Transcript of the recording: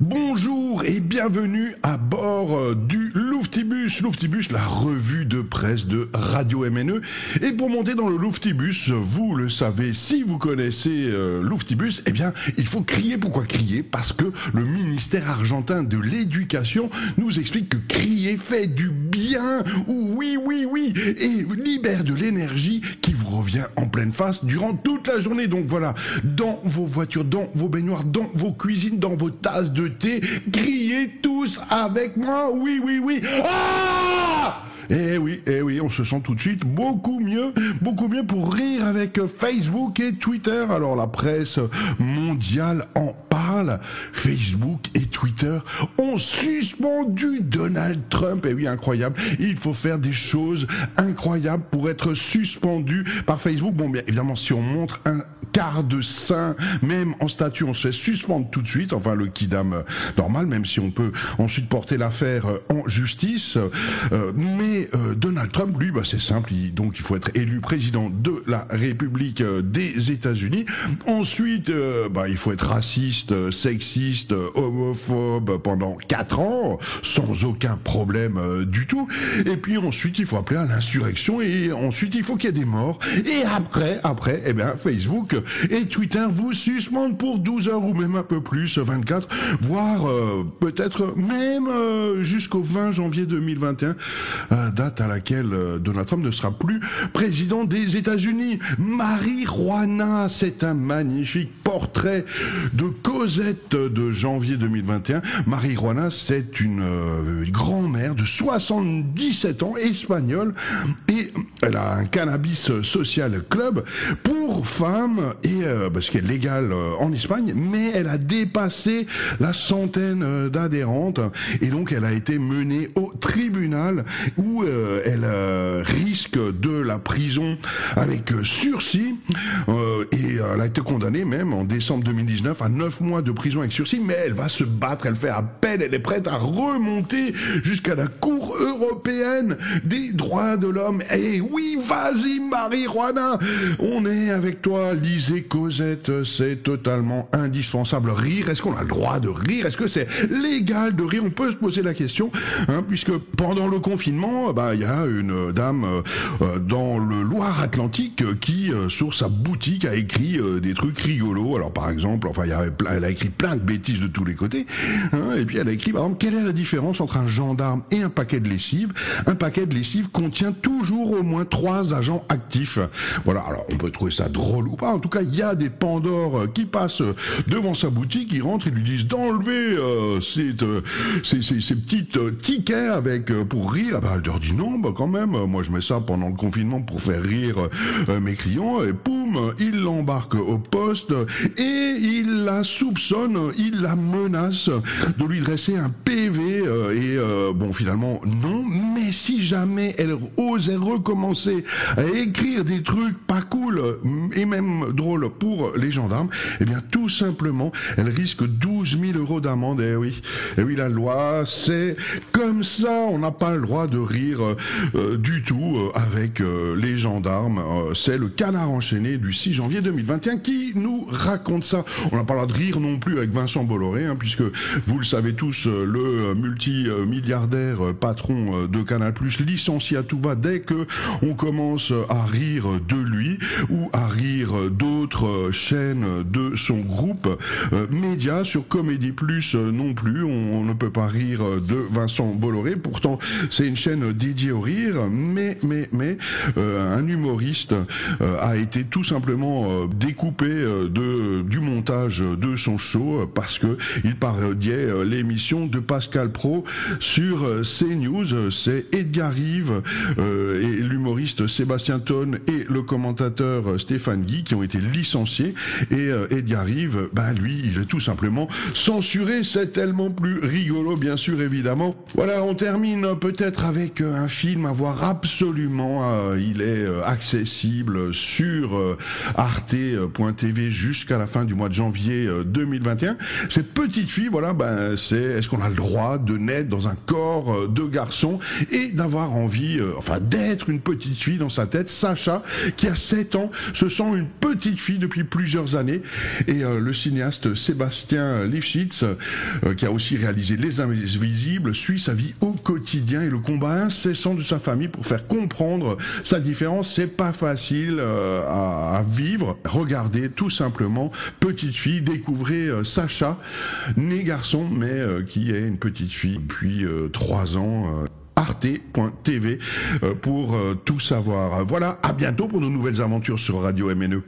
Bonjour et bienvenue à bord euh, du Louftibus. Louftibus, la revue de presse de Radio MNE. Et pour monter dans le Louftibus, vous le savez, si vous connaissez euh, Louftibus, eh bien, il faut crier. Pourquoi crier? Parce que le ministère argentin de l'éducation nous explique que crier fait du bien. Oui, oui, oui. Et libère de l'énergie qui revient en pleine face durant toute la journée. Donc voilà, dans vos voitures, dans vos baignoires, dans vos cuisines, dans vos tasses de thé, criez tous avec moi. Oui, oui, oui. Ah eh oui, eh oui, on se sent tout de suite beaucoup mieux, beaucoup mieux pour rire avec Facebook et Twitter. Alors la presse mondiale en parle. Facebook et Twitter ont suspendu Donald Trump. Eh oui, incroyable. Il faut faire des choses incroyables pour être suspendu par Facebook. Bon, bien évidemment, si on montre un quart de sein, même en statut, on se fait suspendre tout de suite, enfin le kidam normal, même si on peut ensuite porter l'affaire en justice. Euh, mais euh, Donald Trump, lui, bah, c'est simple, donc il faut être élu président de la République euh, des États-Unis. Ensuite, bah, il faut être raciste, sexiste, homophobe pendant quatre ans, sans aucun problème du tout. Et puis ensuite, il faut appeler à l'insurrection et ensuite, il faut qu'il y ait des morts. Et après, après, eh bien, Facebook et Twitter vous suspendent pour 12 heures ou même un peu plus, 24, voire euh, peut-être même euh, jusqu'au 20 janvier 2021, euh, date à laquelle Donald Trump ne sera plus président des États-Unis. Marie-Juana, c'est un magnifique portrait de Cosette de janvier 2021. Marie-Juana, c'est une grand-mère de 77 ans, espagnole, et elle a un cannabis social club pour femmes et euh, parce qu'elle est légale euh, en Espagne, mais elle a dépassé la centaine euh, d'adhérentes. Et donc elle a été menée au tribunal où elle risque de la prison avec sursis et elle a été condamnée même en décembre 2019 à 9 mois de prison avec sursis, mais elle va se battre, elle fait appel, elle est prête à remonter jusqu'à la Cour européenne des droits de l'homme. Et oui, vas-y Marie-Juana, on est avec toi, Lise Cosette, c'est totalement indispensable. Rire, est-ce qu'on a le droit de rire? Est-ce que c'est légal de rire? On peut se poser la question, hein, puisque pendant le confinement, bah il y a une dame euh, dans le Loire-Atlantique qui, euh, sur sa boutique, a écrit euh, des trucs rigolos. Alors par exemple, enfin, y a, elle a écrit plein de bêtises de tous les côtés. Hein, et puis elle a écrit, par exemple, quelle est la différence entre un gendarme et un paquet de lessive Un paquet de lessive contient toujours au moins trois agents actifs. Voilà. Alors on peut trouver ça drôle ou pas. En tout cas, il y a des Pandores euh, qui passent euh, devant sa boutique, ils rentrent, ils lui disent d'enlever euh, ces, ces, petites tickets avec pour rire. Ah bah, elle leur dit non, bah quand même, moi je mets ça pendant le confinement pour faire rire mes clients. Et il l'embarque au poste et il la soupçonne, il la menace de lui dresser un PV. et bon, finalement, non. Mais si jamais elle osait recommencer à écrire des trucs pas cool et même drôles pour les gendarmes, eh bien tout simplement, elle risque 12 000 euros d'amende. Eh oui, eh oui, la loi, c'est comme ça. On n'a pas le droit de rire euh, du tout euh, avec euh, les gendarmes. c'est le canard enchaîné du 6 janvier 2021 qui nous raconte ça. On n'a pas droit de rire non plus avec Vincent Bolloré, hein, puisque vous le savez tous, le multimilliardaire patron de Canal+ licencié à tout va dès que on commence à rire de lui ou à rire d'autres autre chaîne de son groupe euh, Média sur Comédie Plus euh, non plus. On, ne peut pas rire de Vincent Bolloré. Pourtant, c'est une chaîne dédiée au rire, mais mais mais euh, un humoriste a été tout simplement découpé de du montage de son show parce que il parodiait l'émission de Pascal Pro sur CNews. C'est Edgar Rive et l'humoriste Sébastien Tonne et le commentateur Stéphane Guy qui ont été licencié et euh, Edgar Rive, ben lui, il est tout simplement censuré. C'est tellement plus rigolo, bien sûr, évidemment. Voilà, on termine peut-être avec euh, un film à voir absolument. Euh, il est accessible sur arte.tv jusqu'à la fin du mois de janvier 2021. Cette petite fille, voilà, ben c'est est-ce qu'on a le droit de naître dans un corps de garçon et d'avoir envie, enfin d'être une petite fille dans sa tête? Sacha, qui a 7 ans, se sent une petite fille depuis plusieurs années et le cinéaste Sébastien Lifshitz, qui a aussi réalisé Les Invisibles, suit sa vie au quotidien et le combat incessant de sa famille pour faire comprendre sa différence. C'est pas facile euh, à, vivre. Regardez tout simplement petite fille, découvrez euh, Sacha, né garçon mais euh, qui est une petite fille depuis trois ans arte.tv pour tout savoir. Voilà, à bientôt pour de nouvelles aventures sur Radio MNE.